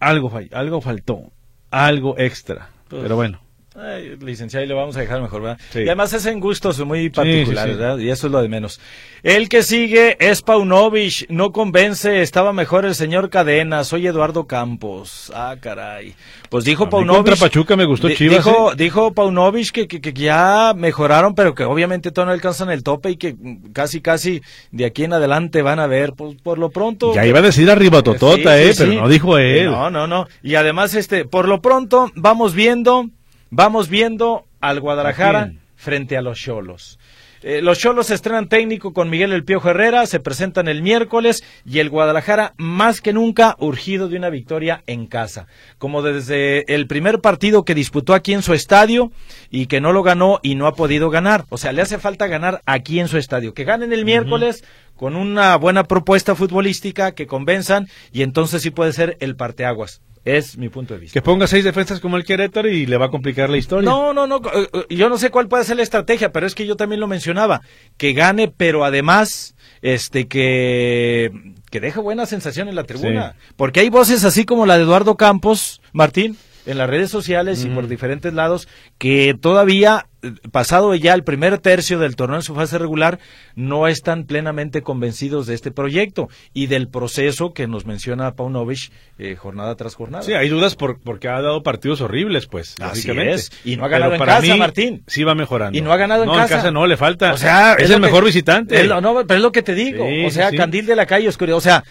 algo, algo faltó, algo extra. Pues, pero bueno. Ay, licenciado, y le vamos a dejar mejor, ¿verdad? Sí. Y además es en gustos muy particulares, sí, sí. ¿verdad? Y eso es lo de menos. El que sigue es Paunovic, no convence, estaba mejor el señor Cadena, soy Eduardo Campos. Ah, caray. Pues dijo A mí Paunovic. contra Pachuca me gustó Chivas, Dijo, ¿eh? dijo Paunovic que, que, que ya mejoraron, pero que obviamente todavía no alcanzan el tope y que casi, casi de aquí en adelante van a ver. Pues por lo pronto. Ya iba a decir arriba Totota, eh, pero no dijo él. No, no, no. Y además, este, por lo pronto, vamos viendo, vamos viendo al ¿A Guadalajara frente a los Cholos. Eh, los Cholos estrenan técnico con Miguel El Piojo Herrera, se presentan el miércoles y el Guadalajara más que nunca urgido de una victoria en casa. Como desde el primer partido que disputó aquí en su estadio y que no lo ganó y no ha podido ganar. O sea, le hace falta ganar aquí en su estadio. Que ganen el miércoles con una buena propuesta futbolística que convenzan y entonces sí puede ser el parteaguas. Es mi punto de vista. Que ponga seis defensas como el Querétaro y le va a complicar la historia. No, no, no. eh, eh, Yo no sé cuál puede ser la estrategia, pero es que yo también lo mencionaba. Que gane, pero además, este, que, que deje buena sensación en la tribuna. Porque hay voces así como la de Eduardo Campos, Martín, en las redes sociales y por diferentes lados, que todavía, pasado ya el primer tercio del torneo en su fase regular, no están plenamente convencidos de este proyecto y del proceso que nos menciona Paunovic eh, jornada tras jornada. Sí, hay dudas por, porque ha dado partidos horribles, pues. Así es. Y no ha ganado Pero en casa, mí, Martín. Sí va mejorando. Y no ha ganado en no, casa. en casa no, le falta. O sea, es, el que- mejor visitante. lo- no, pero es lo que te digo. Sí, o sea, sí, candil de la calle, oscuridad. O sea,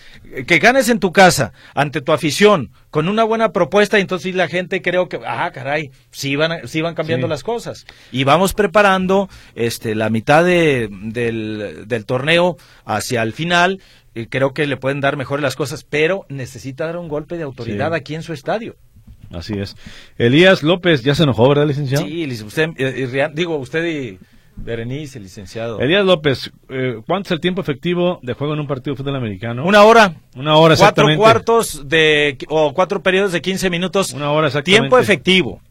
que ganes en tu casa, ante tu afición, con una buena propuesta, y entonces la gente creo que, ah, caray, sí van, sí van cambiando las cosas. Y vamos preparando este, la mitad de, del, del torneo hacia el final. y creo que le pueden dar mejor las cosas, pero necesita dar un golpe de autoridad Sí. aquí en su estadio. Así es. Elías López ya se enojó, ¿verdad, licenciado? Sí, usted, eh, y Rian- digo, usted y Berenice, licenciado. Elías López, eh, ¿cuánto es el tiempo efectivo de juego en un partido de fútbol americano? Una hora. Una hora cuatro exactamente. cuartos de o cuatro periodos de 15 minutos. Una hora exactamente. Tiempo efectivo.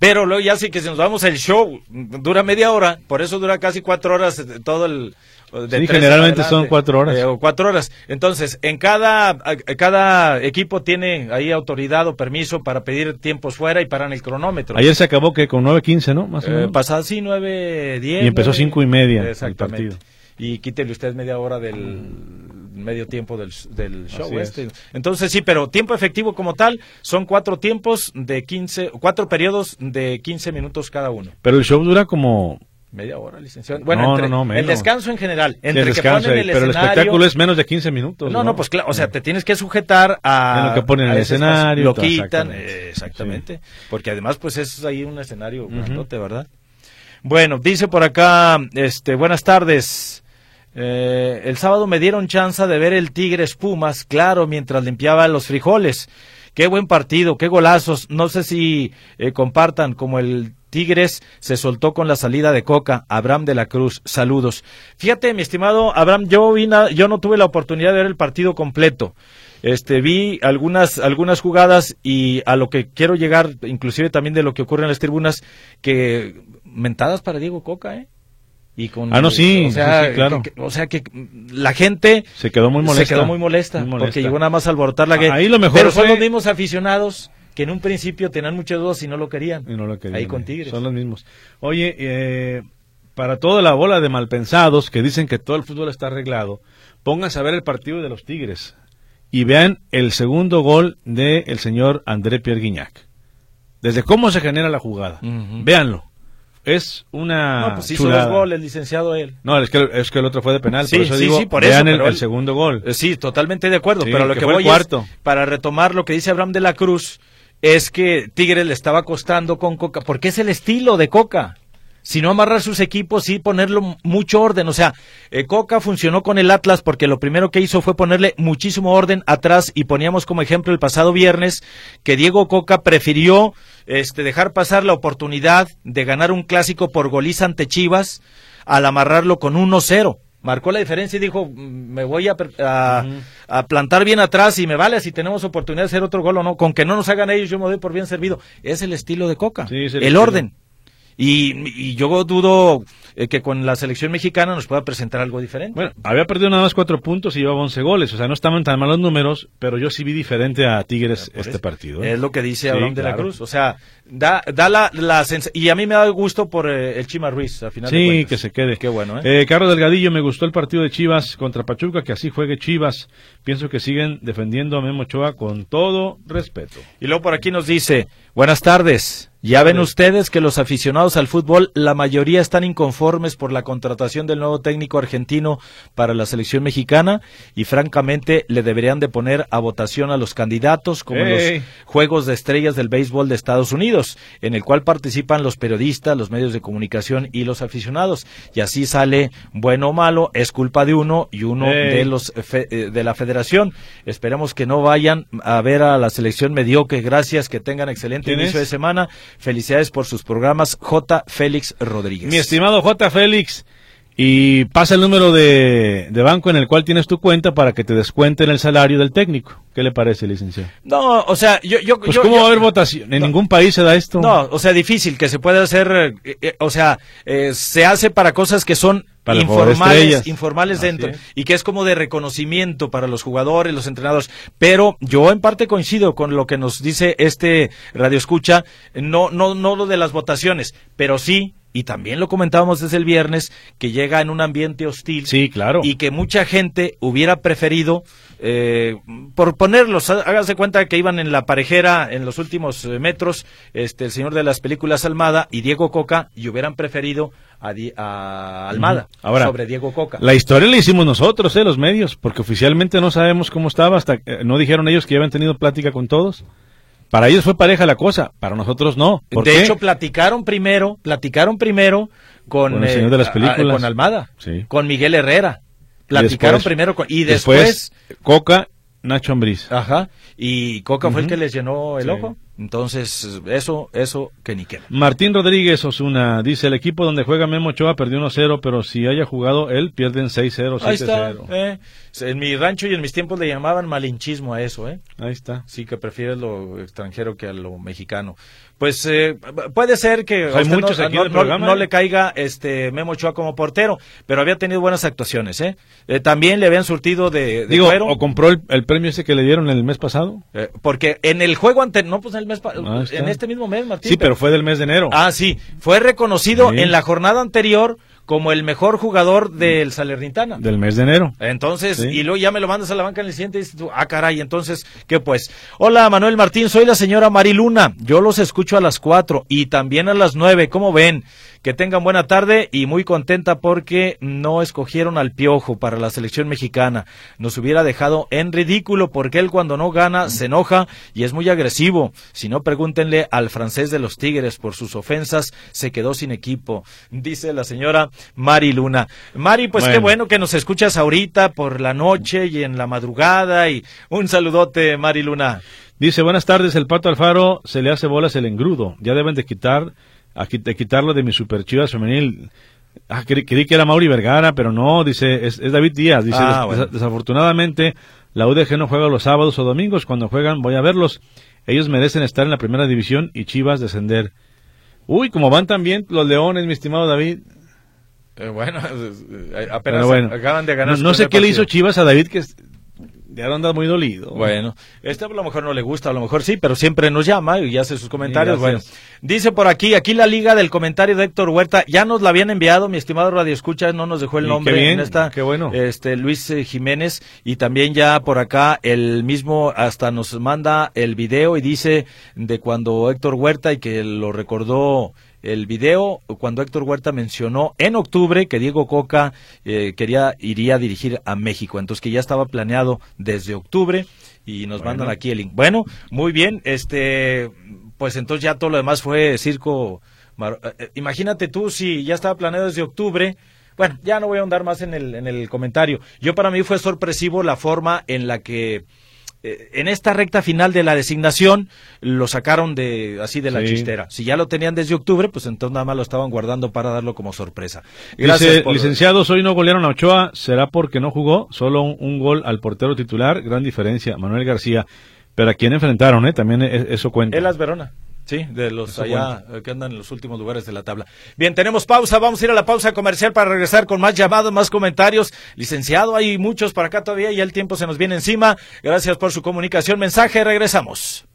Pero luego ya sí que si nos vamos el show dura media hora, por eso dura casi cuatro horas eh, todo el de Sí, generalmente adelante. son cuatro horas. Eh, o cuatro horas. Entonces, en cada cada equipo tiene ahí autoridad o permiso para pedir tiempos fuera y paran el cronómetro. Ayer se acabó que con 9.15, ¿no? Más o Eh, menos. pasado sí, nueve, diez. Y empezó cinco y media el partido. Y quítele usted media hora del medio tiempo del, del show este. Entonces sí, pero tiempo efectivo como tal son cuatro tiempos de 15, cuatro periodos de 15 minutos cada uno. Pero el show dura como... Media hora, licenciado. Bueno, No, entre- no, no, el descanso en general. Sí, Entre el que descanso ponen ahí, el pero el escenario- espectáculo es menos de 15 minutos. no, no, pues claro, o sea, te tienes que sujetar a... En lo que ponen a el escenario, Lo quitan, exactamente. eh, exactamente. Porque además, pues es ahí un escenario Ujú. grandote, ¿verdad? Bueno, dice por acá, este, buenas tardes. Eh, el sábado me dieron chance de ver el Tigres Pumas, claro, mientras limpiaba los frijoles. qué buen partido, qué golazos. No sé si eh, compartan como el Tigres se soltó con la salida de Coca. Abraham de la Cruz, saludos. Fíjate, mi estimado Abraham, yo, yo no tuve la oportunidad de ver el partido completo. Este, vi algunas, algunas jugadas y a lo que quiero llegar, inclusive también de lo que ocurre en las tribunas, que mentadas para Diego Coca, ¿eh? Y con, ah, no, sí, o sea, claro. Que, o sea, que la gente se quedó muy molesta. Se quedó muy molesta, porque llegó nada más a alborotar la guerra. Ahí lo mejor Pero son los mismos aficionados que en un principio tenían muchas dudas y no lo querían. Y no lo querían. Ahí con Tigres. Son los mismos. Oye, eh, para toda la bola de malpensados que dicen que todo el fútbol está arreglado, pónganse a ver el partido de los Tigres y vean el segundo gol del el señor André Pierre Guignac. Desde cómo se genera la jugada. Véanlo. Es una. No, pues hizo dos goles, licenciado él. No, es que, es que el otro fue de penal. Sí, por eso sí, digo, sí, por vean el, segundo gol. Eh, sí, totalmente de acuerdo. pero lo que, voy cuarto. Es, para retomar lo que dice Abraham de la Cruz, es que Tigres le estaba costando con Coca, porque es el estilo de Coca sino amarrar sus equipos y ponerlo mucho orden. O sea, eh, Coca funcionó con el Atlas porque lo primero que hizo fue ponerle muchísimo orden atrás y poníamos como ejemplo el pasado viernes que Diego Coca prefirió este, dejar pasar la oportunidad de ganar un clásico por goliza ante Chivas al amarrarlo con 1-0 marcó la diferencia y dijo, mm, me voy a, a, plantar bien atrás y me vale si tenemos oportunidad de hacer otro gol o no, con que no nos hagan ellos yo me doy por bien servido. Es el estilo de Coca, el, orden. Y, yo dudo eh, que con la selección mexicana nos pueda presentar algo diferente. Bueno, había perdido nada más cuatro puntos y llevaba once goles, o sea, no estaban tan malos números, pero yo sí vi diferente a Tigres este partido. ¿eh? Es lo que dice Abraham de la Cruz, o sea, da, da la, la y a mí me da gusto por eh, el Chima Ruiz, al final Sí, que se quede. Qué bueno, ¿eh? Carlos Delgadillo, me gustó el partido de Chivas contra Pachuca, que así juegue Chivas. Pienso que siguen defendiendo a Memo Ochoa con todo respeto. Y luego por aquí nos dice, buenas tardes. Ya ven ustedes que los aficionados al fútbol, la mayoría están inconformes por la contratación del nuevo técnico argentino para la selección mexicana y francamente le deberían de poner a votación a los candidatos como los Juegos de Estrellas del Béisbol de Estados Unidos, en el cual participan los periodistas, los medios de comunicación y los aficionados. Y así sale bueno o malo, es culpa de uno y uno de los eh, de la federación. Esperemos que no vayan a ver a la selección mediocre. Gracias, que tengan excelente inicio de semana. Felicidades por sus programas, J. Félix Rodríguez. Mi estimado J. Félix, y pasa el número de, banco en el cual tienes tu cuenta para que te descuenten el salario del técnico. ¿Qué le parece, licenciado? No, o sea, yo... yo pues ¿cómo va a haber votación? En ningún país se da esto. No, o sea, difícil que se pueda hacer, eh, eh, o sea, eh, se hace para cosas que son informales, informales dentro y que es como de reconocimiento para los jugadores, los entrenadores. Pero yo en parte coincido con lo que nos dice este radio escucha, no, no, no lo de las votaciones, pero sí y también lo comentábamos desde el viernes, que llega en un ambiente hostil. Sí, claro. Y que mucha gente hubiera preferido, eh, por ponerlos, hágase cuenta que iban en la parejera en los últimos eh, metros, este, el señor de las películas Almada y Diego Coca, y hubieran preferido a, Almada Ahora, sobre Diego Coca. La historia la hicimos nosotros, eh, los medios, porque oficialmente no sabemos cómo estaba, hasta eh, no dijeron ellos que ya habían tenido plática con todos. Para ellos fue pareja la cosa, para nosotros no. de hecho, platicaron primero, platicaron primero con, el señor de las eh, películas. con Almada, con Miguel Herrera. Platicaron primero con, y después, Coca, Nacho Ambriz. Ajá. Y Coca fue el que les llenó el ojo. Entonces, eso, eso que ni queda. Martín Rodríguez Osuna dice, el equipo donde juega Memo Ochoa perdió 1-0, pero si haya jugado él, pierden 6-0, 7-0. Eh. En mi rancho y en mis tiempos le llamaban malinchismo a eso, ¿eh? Ahí está. Sí, que prefieres lo extranjero que a lo mexicano. Pues eh, puede ser que Hay muchos no, aquí no, le caiga este Memo Ochoa como portero, pero había tenido buenas actuaciones, ¿eh? eh también le habían surtido de, Digo, ¿o compró el, premio ese que le dieron el mes pasado? Eh, porque en el juego anterior, no, pues en el mes en este mismo mes, Martín. Sí, pero, fue del mes de enero. Ah, sí, fue reconocido en la jornada anterior como el mejor jugador del Salernitana. Del mes de enero. Entonces, y luego ya me lo mandas a la banca en el siguiente y dices tú, ah, caray, entonces, ¿qué pues? Hola, Manuel Martín, soy la señora Mariluna. Yo los escucho a las cuatro y también a las nueve. ¿Cómo ven? Que tengan buena tarde y muy contenta porque no escogieron al Piojo para la selección mexicana. Nos hubiera dejado en ridículo porque él cuando no gana se enoja y es muy agresivo. Si no, pregúntenle al francés de los Tigres por sus ofensas, se quedó sin equipo, dice la señora Mari Luna. Mari, pues qué bueno que nos escuchas ahorita por la noche y en la madrugada y un saludote, Mari Luna. Dice, buenas tardes, el Pato Alfaro se le hace bolas el engrudo. Ya deben de quitar, de quitarlo de mi super chivas femenil. Ah, creí, que era Mauri Vergara, pero no, dice, es, David Díaz. Dice, ah, desafortunadamente, la UDG no juega los sábados o domingos. Cuando juegan, voy a verlos. Ellos merecen estar en la primera división y Chivas descender. Uy, como van también los Leones, mi estimado David. Eh, bueno, eh, apenas acaban de ganar. No, no sé qué le hizo Chivas a David, que ya anda muy dolido. Bueno, este a lo mejor no le gusta, a lo mejor sí, pero siempre nos llama y hace sus comentarios. bueno, dice por aquí, aquí la liga del comentario de Héctor Huerta, ya nos la habían enviado, mi estimado Radio Escucha, no nos dejó el nombre qué bien, en esta. Qué bueno. Este, Luis eh, Jiménez, y también ya por acá el mismo hasta nos manda el video y dice de cuando Héctor Huerta y que lo recordó el video cuando Héctor Huerta mencionó en octubre que Diego Coca eh, quería iría a dirigir a México, entonces que ya estaba planeado desde octubre y nos mandan aquí el link. Bueno, muy bien, este pues entonces ya todo lo demás fue circo. Eh, eh, imagínate tú si ya estaba planeado desde octubre. Bueno, ya no voy a ahondar más en el, en el comentario. Yo para mí fue sorpresivo la forma en la que en esta recta final de la designación lo sacaron de así de la chistera. Si ya lo tenían desde octubre, pues entonces nada más lo estaban guardando para darlo como sorpresa. Gracias, licenciados, hoy no golearon a Ochoa, será porque no jugó, solo un, gol al portero titular, gran diferencia, Manuel García. Pero a quién enfrentaron, ¿eh? También e, eso cuenta. Elas Verona. Sí, de los allá eh, que andan en los últimos lugares de la tabla. Bien, tenemos pausa, vamos a ir a la pausa comercial para regresar con más llamados, más comentarios. Licenciado, hay muchos para acá todavía y el tiempo se nos viene encima. Gracias por su comunicación, mensaje, regresamos.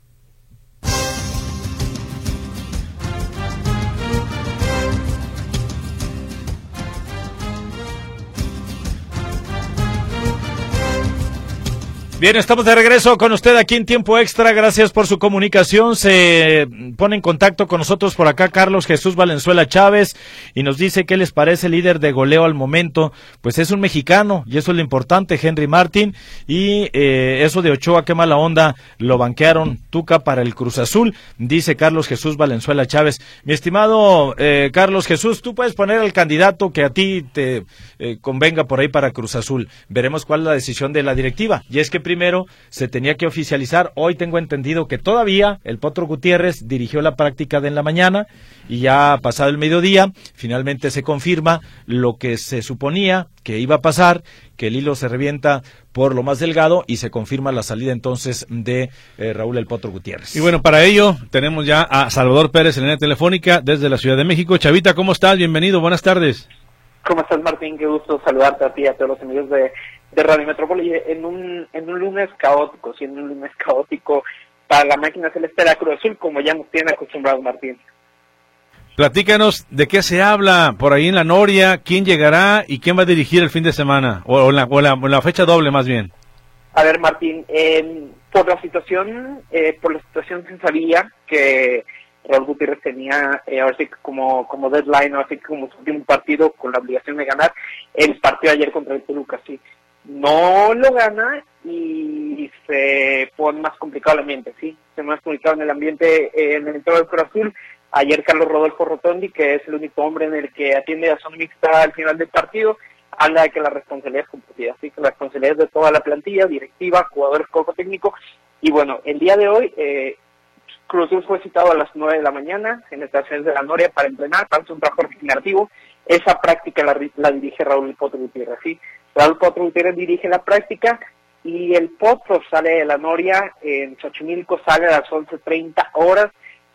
Bien, estamos de regreso con usted aquí en tiempo extra. Gracias por su comunicación. Se pone en contacto con nosotros por acá Carlos Jesús Valenzuela Chávez y nos dice qué les parece líder de goleo al momento. Pues es un mexicano y eso es lo importante, Henry Martin. Y eh, eso de Ochoa, qué mala onda, lo banquearon Tuca para el Cruz Azul, dice Carlos Jesús Valenzuela Chávez. Mi estimado eh, Carlos Jesús, tú puedes poner al candidato que a ti te eh, convenga por ahí para Cruz Azul. Veremos cuál es la decisión de la directiva. Y es que primero se tenía que oficializar. Hoy tengo entendido que todavía el Potro Gutiérrez dirigió la práctica de en la mañana y ya pasado el mediodía, finalmente se confirma lo que se suponía que iba a pasar, que el hilo se revienta por lo más delgado y se confirma la salida entonces de eh, Raúl El Potro Gutiérrez. Y bueno, para ello tenemos ya a Salvador Pérez en línea telefónica desde la Ciudad de México. Chavita, ¿cómo estás? Bienvenido, buenas tardes. ¿Cómo estás, Martín? Qué gusto saludarte a ti y a todos los amigos de de Radio Metrópoli en un, en un lunes caótico, siendo un lunes caótico para la máquina celeste de la Cruz Azul, como ya nos tiene acostumbrado Martín. Platícanos de qué se habla por ahí en la Noria, quién llegará y quién va a dirigir el fin de semana, o, la, o la, fecha doble más bien. A ver, Martín, por la situación, eh, por la situación se sabía que Raúl Gutiérrez tenía, eh, ahora sí como, como deadline, ahora sí como su último partido con la obligación de ganar el partido ayer contra el Toluca, sí no lo gana y se pone más complicado el ambiente, ¿sí? Se pone más complicado en el ambiente eh, en el entorno del Cruz Azul. Ayer Carlos Rodolfo Rotondi, que es el único hombre en el que atiende a zona mixta al final del partido, habla de que la responsabilidad es compartida, así que la responsabilidad es de toda la plantilla, directiva, jugadores, cuerpo técnico. Y bueno, el día de hoy, eh, Cruz Azul fue citado a las 9 de la mañana en estaciones de la Noria para entrenar, para hacer un trabajo regenerativo. Esa práctica la, la dirige Raúl Potro Gutiérrez, ¿sí? Raúl Potro Gutiérrez dirige la práctica y el Potro sale de la Noria en Xochimilco, sale a las 11.30 horas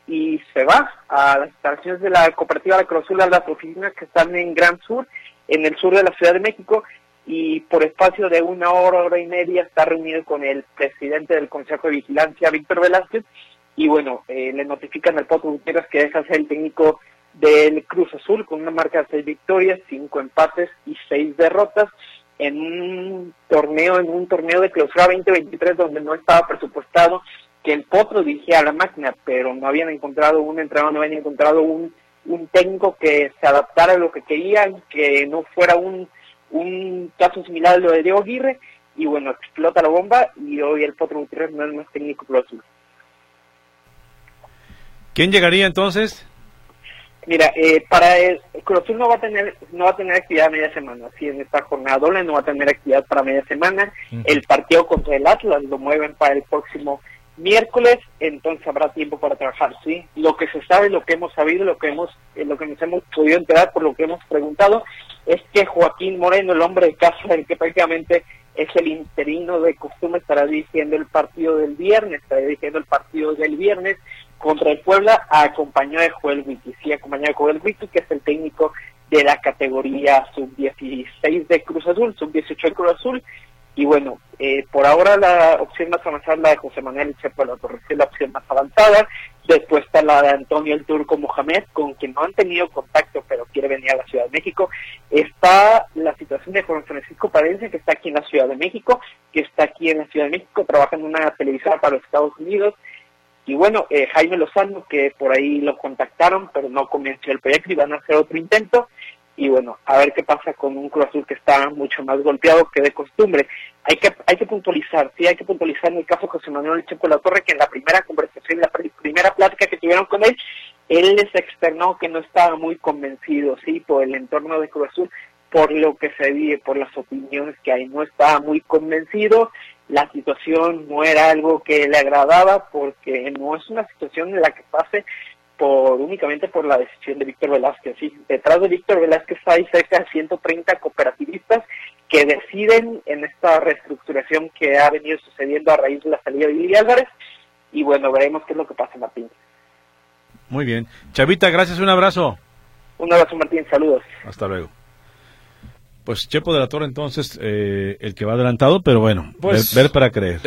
y se va a las instalaciones de la cooperativa La Cruzula, las oficinas que están en Gran Sur, en el sur de la Ciudad de México, y por espacio de una hora, hora y media está reunido con el presidente del Consejo de Vigilancia, Víctor Velázquez, y bueno, eh, le notifican al Potro Gutiérrez que deja ser el técnico del Cruz Azul con una marca de seis victorias, cinco empates y seis derrotas en un torneo, en un torneo de clausura 2023 donde no estaba presupuestado que el Potro dirigía a la máquina, pero no habían encontrado un entrenador, no habían encontrado un un técnico que se adaptara a lo que querían, que no fuera un, un caso similar a lo de Diego Aguirre, y bueno, explota la bomba y hoy el Potro Gutiérrez no es más técnico Azul. ¿Quién llegaría entonces? Mira, eh, para el Cruz no va a tener no va a tener actividad media semana. Si en esta jornada doble no va a tener actividad para media semana. El partido contra el Atlas lo mueven para el próximo miércoles, entonces habrá tiempo para trabajar, ¿sí? Lo que se sabe, lo que hemos sabido, lo que hemos eh, lo que nos hemos podido enterar por lo que hemos preguntado es que Joaquín Moreno, el hombre de casa, el que prácticamente es el interino de costumbre, estará dirigiendo el partido del viernes, estará dirigiendo el partido del viernes contra el Puebla, acompañado de Joel Wiki, sí, acompañado de Joel Wiki, que es el técnico de la categoría sub-16 de Cruz Azul, sub-18 de Cruz Azul, y bueno, eh, por ahora la opción más avanzada es la de José Manuel Chepo la Torre, es la opción más avanzada. Después está la de Antonio el Turco Mohamed, con quien no han tenido contacto, pero quiere venir a la Ciudad de México. Está la situación de Juan Francisco Palencia, que está aquí en la Ciudad de México, que está aquí en la Ciudad de México, trabaja en una televisora para los Estados Unidos. Y bueno, eh, Jaime Lozano, que por ahí lo contactaron, pero no convenció el proyecto y van a hacer otro intento y bueno, a ver qué pasa con un Cruz Azul que está mucho más golpeado que de costumbre. Hay que hay que puntualizar, sí, hay que puntualizar en el caso de José Manuel Checo La Torre, que en la primera conversación, la primera plática que tuvieron con él, él les externó que no estaba muy convencido, sí, por el entorno de Cruz Azul, por lo que se vive, por las opiniones que hay, no estaba muy convencido, la situación no era algo que le agradaba, porque no es una situación en la que pase por únicamente por la decisión de Víctor Velázquez. ¿sí? Detrás de Víctor Velázquez hay cerca de 130 cooperativistas que deciden en esta reestructuración que ha venido sucediendo a raíz de la salida de Lili Álvarez. Y bueno, veremos qué es lo que pasa, Martín. Muy bien. Chavita, gracias, un abrazo. Un abrazo, Martín, saludos. Hasta luego. Pues Chepo de la Torre entonces eh, el que va adelantado, pero bueno, pues, ver, para creer.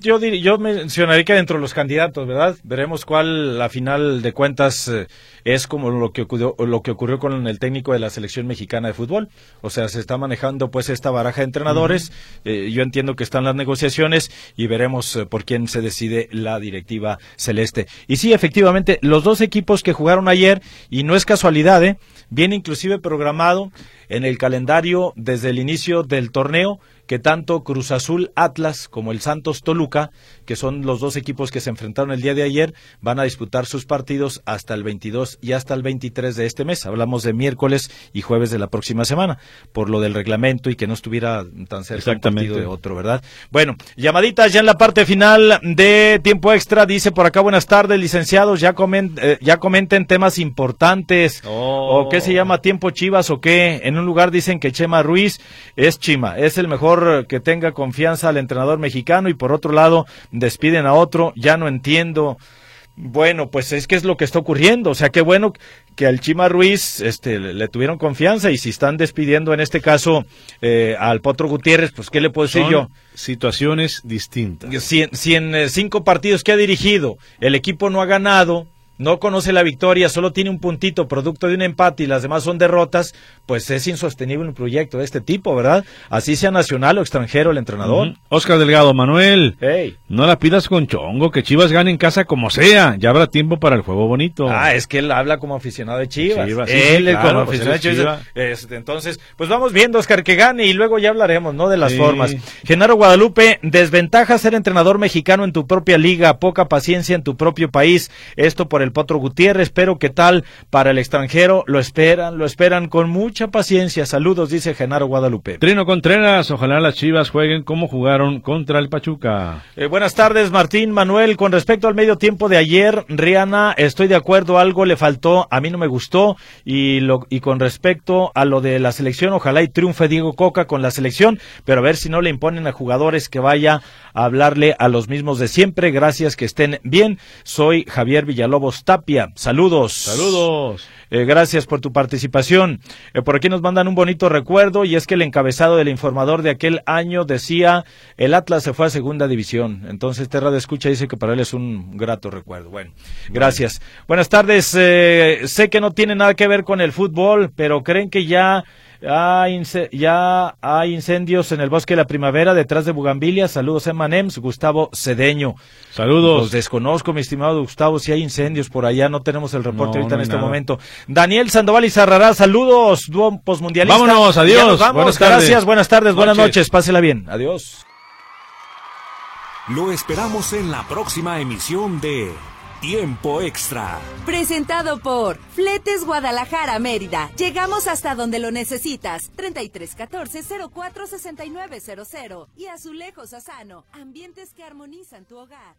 yo, yo mencionaría que dentro de los candidatos, ¿verdad? Veremos cuál la final de cuentas eh, es como lo que ocurrió, lo que ocurrió con el técnico de la selección mexicana de fútbol. O sea, se está manejando pues esta baraja de entrenadores. Eh, yo entiendo que están las negociaciones y veremos por quién se decide la directiva celeste. Y sí, efectivamente, los dos equipos que jugaron ayer y no es casualidad, ¿eh? Viene inclusive programado en el calendario desde el inicio del torneo que tanto Cruz Azul Atlas como el Santos Toluca, que son los dos equipos que se enfrentaron el día de ayer, van a disputar sus partidos hasta el 22 y hasta el 23 de este mes. Hablamos de miércoles y jueves de la próxima semana, por lo del reglamento y que no estuviera tan cerca un partido de otro, ¿verdad? Bueno, llamaditas ya en la parte final de tiempo extra, dice por acá buenas tardes, licenciados, ya, eh, ya comenten temas importantes, o qué se llama tiempo chivas o qué, en un lugar dicen que Chema Ruiz es Chima, es el mejor que tenga confianza al entrenador mexicano y por otro lado despiden a otro, ya no entiendo. Bueno, pues es que es lo que está ocurriendo. O sea, qué bueno que al Chima Ruiz este, le, tuvieron confianza y si están despidiendo en este caso eh, al Potro Gutiérrez, pues ¿qué le puedo decir yo? Situaciones distintas. Si, si en eh, cinco partidos que ha dirigido el equipo no ha ganado, no conoce la victoria, solo tiene un puntito producto de un empate y las demás son derrotas, pues es insostenible un proyecto de este tipo, ¿verdad? Así sea nacional o extranjero el entrenador. Oscar Delgado, Manuel, hey. no la pidas con chongo, que Chivas gane en casa como sea, ya habrá tiempo para el juego bonito. Ah, es que él habla como aficionado de Chivas. él es como pues aficionado de Chivas. Este, entonces, pues vamos viendo, Oscar, que gane y luego ya hablaremos, ¿no? De las formas. Genaro Guadalupe, desventaja ser entrenador mexicano en tu propia liga, poca paciencia en tu propio país, esto por el Potro Gutiérrez, pero ¿qué tal para el extranjero? Lo esperan, lo esperan con mucha paciencia. Saludos, dice Genaro Guadalupe. Trino Contreras, ojalá las Chivas jueguen como jugaron contra el Pachuca. Eh, buenas tardes, Martín Manuel. Con respecto al medio tiempo de ayer, Rihanna, estoy de acuerdo, algo le faltó, a mí no me gustó. Y, lo, y con respecto a lo de la selección, ojalá y triunfe Diego Coca con la selección, pero a ver si no le imponen a jugadores que vaya a hablarle a los mismos de siempre. Gracias, que estén bien. Soy Javier Villalobos Tapia. Saludos. Saludos. Eh, gracias por tu participación. Eh, por aquí nos mandan un bonito recuerdo y es que el encabezado del informador de aquel año decía el Atlas se fue a segunda división. Entonces Terra de Escucha dice que para él es un grato recuerdo. Bueno, gracias. Buenas tardes. Eh, sé que no tiene nada que ver con el fútbol, pero creen que ya ya hay incendios en el bosque de la primavera detrás de Bugambilia. Saludos, Emanems. Gustavo Cedeño. Saludos. Los desconozco, mi estimado Gustavo, si hay incendios por allá. No tenemos el reporte ahorita en este momento. Daniel Sandoval y Zarrará, saludos. Dúo postmundialista. Vámonos, adiós. Buenas Gracias, buenas tardes, buenas noches. Pásela bien. Adiós. Lo esperamos en la próxima emisión de Tiempo Extra. Presentado por Fletes Guadalajara Mérida. Llegamos hasta donde lo necesitas. 3314 046900 y Azulejos Asano. Ambientes que armonizan tu hogar.